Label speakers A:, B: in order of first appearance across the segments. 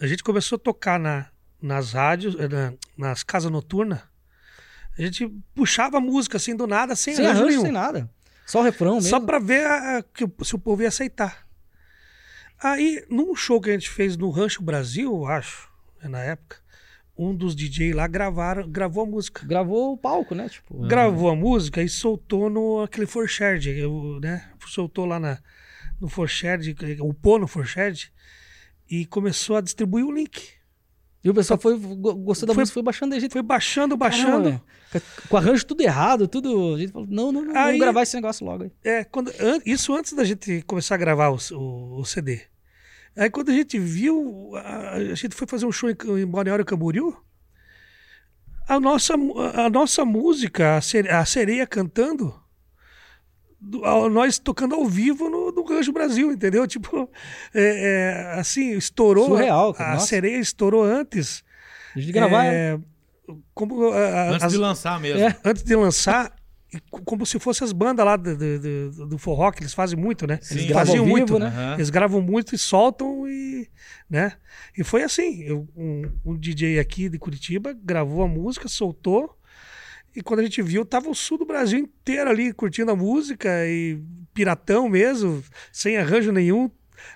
A: a gente começou a tocar na, nas rádios, eh, na- nas casas noturnas. A gente puxava a música assim do nada, sem,
B: Sem
A: arranjo nenhum.
B: sem nada. Só o refrão mesmo.
A: Só pra ver a- a- se o povo ia aceitar. Aí, num show que a gente fez no Rancho Brasil, acho, né, na época, um dos DJ lá gravaram, gravou a música.
B: Gravou o palco, né? Tipo,
A: Gravou a música e soltou no aquele Forshared, né? Soltou lá na, no Forshared, upou no Forshared e começou a distribuir o link.
B: E o pessoal foi, go- gostou da
A: Foi-
B: música, foi baixando a gente.
A: Foi baixando,
B: Caramba,
A: baixando.
B: velho. Com- arranjo tudo errado, tudo. A gente falou, não, não, não,
A: Aí-
B: vamos gravar esse negócio logo aí.
A: É, quando, an- isso antes da gente começar a gravar o, o- o CD. Aí quando a gente viu, a, a gente foi fazer um show em, em Balneário Camboriú, a nossa, a nossa música, a, a sereia cantando, do- a- nós tocando ao vivo no, no Rancho Brasil, entendeu? Tipo, é, é, assim, estourou.
B: Surreal, cara,
A: a
B: nossa.
A: sereia estourou antes.
B: A gente gravar.
A: é, como, a- a-
C: Antes
A: as-
C: de lançar mesmo.
B: É.
A: antes de lançar, co- como se fossem as bandas lá do, do, do- forró, que eles fazem muito, né?
C: Sim.
A: Eles
C: Gravam
A: faziam
B: vivo,
A: muito,
B: né?
C: Aham.
A: Eles gravam muito e soltam e, né? E foi assim, eu- um, um DJ aqui de Curitiba gravou a música, soltou, e quando a gente viu, tava o sul do Brasil inteiro ali curtindo a música e piratão mesmo, sem arranjo nenhum,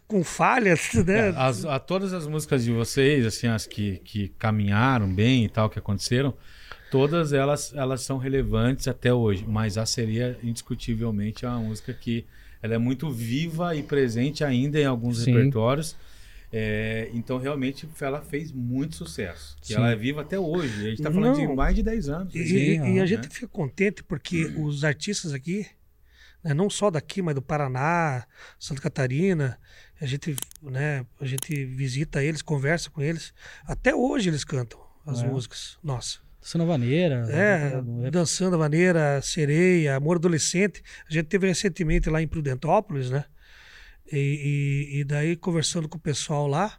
A: com falhas, né?
C: É, as- a todas as músicas de vocês, assim, as que, que caminharam bem e tal, que aconteceram, todas elas, elas são relevantes até hoje. Mas a seria, indiscutivelmente, é uma música que ela é muito viva e presente ainda em alguns
B: Sim.
C: repertórios. É, então, realmente, ela fez muito sucesso. E
B: Sim.
C: ela é viva até hoje. A gente está falando
A: Não.
C: de mais de 10 anos.
A: E,
C: assim,
A: e- e a
C: né?
A: gente fica contente porque os artistas aqui, né, não só daqui, mas do Paraná, Santa Catarina, a gente, né, a gente visita eles, conversa com eles. Até hoje eles cantam as
B: É.
A: músicas. Nossa.
B: Dançando a vaneira.
A: É, dançando a maneira, sereia, amor adolescente. A gente teve recentemente lá em Prudentópolis, né? E, e- e daí, conversando com o pessoal lá,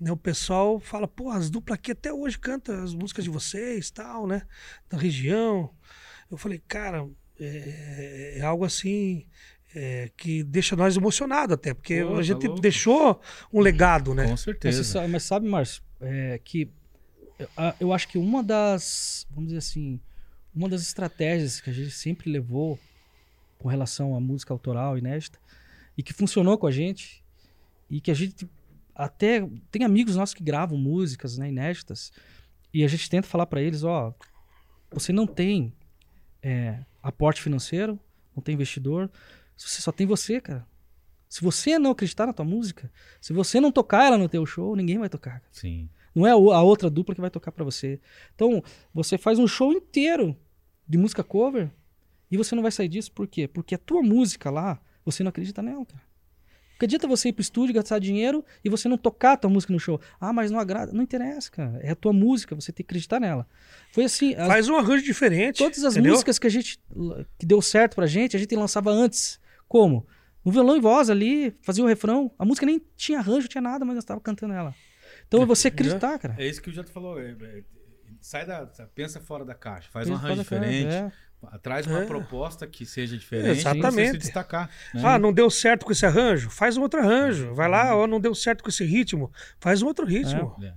A: né, o pessoal fala, pô, as duplas aqui até hoje cantam as músicas de vocês, tal, né? Da região. Eu falei, cara, é, é algo assim é, que deixa nós emocionados até, porque
C: Pô,
A: a
C: tá
A: gente
C: louco.
A: deixou um legado, né?
C: Com
B: Mas,
C: certeza.
B: você sabe, mas sabe, Márcio, é, que eu acho que uma das, vamos dizer assim, uma das estratégias que a gente sempre levou com relação à música autoral inédita e que funcionou com a gente e que a gente até tem amigos nossos que gravam músicas né, inéditas e a gente tenta falar para eles, ó, você não tem é, aporte financeiro, não tem investidor, você só tem você, cara. Se você não acreditar na tua música, se você não tocar ela no teu show, ninguém vai tocar.
C: Sim.
B: Não é a outra dupla que vai tocar pra você. Então, você faz um show inteiro de música cover e você não vai sair disso por quê? Porque a tua música lá, você não acredita nela, cara. Adianta você ir pro estúdio, gastar dinheiro e você não tocar a tua música no show. Ah, mas não agrada. Não interessa, cara. É a tua música, você tem que acreditar nela. Foi assim, as-
A: Faz um arranjo diferente.
B: todas as
A: entendeu?
B: músicas que a gente que deu certo pra gente, a gente lançava antes. Como? No violão e voz ali, fazia o refrão. A música nem tinha arranjo, tinha nada, mas nós estava cantando ela. Então é você acreditar, cara.
C: É isso que o Jato falou. é- é- sai da. Pensa fora da caixa, faz um
B: Pensa
C: arranjo
B: fora da caixa,
C: diferente.
B: é.
C: Traz uma
A: É.
C: proposta que seja diferente
A: Exatamente.
C: se destacar. né?
A: Ah, não deu certo com esse arranjo? Faz um outro arranjo. Vai lá, ó, não deu certo com esse ritmo? Faz um outro ritmo.
C: É.